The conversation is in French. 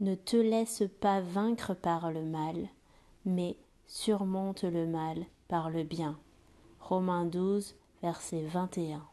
Ne te laisse pas vaincre par le mal, mais surmonte le mal par le bien. Romains 12, verset 21.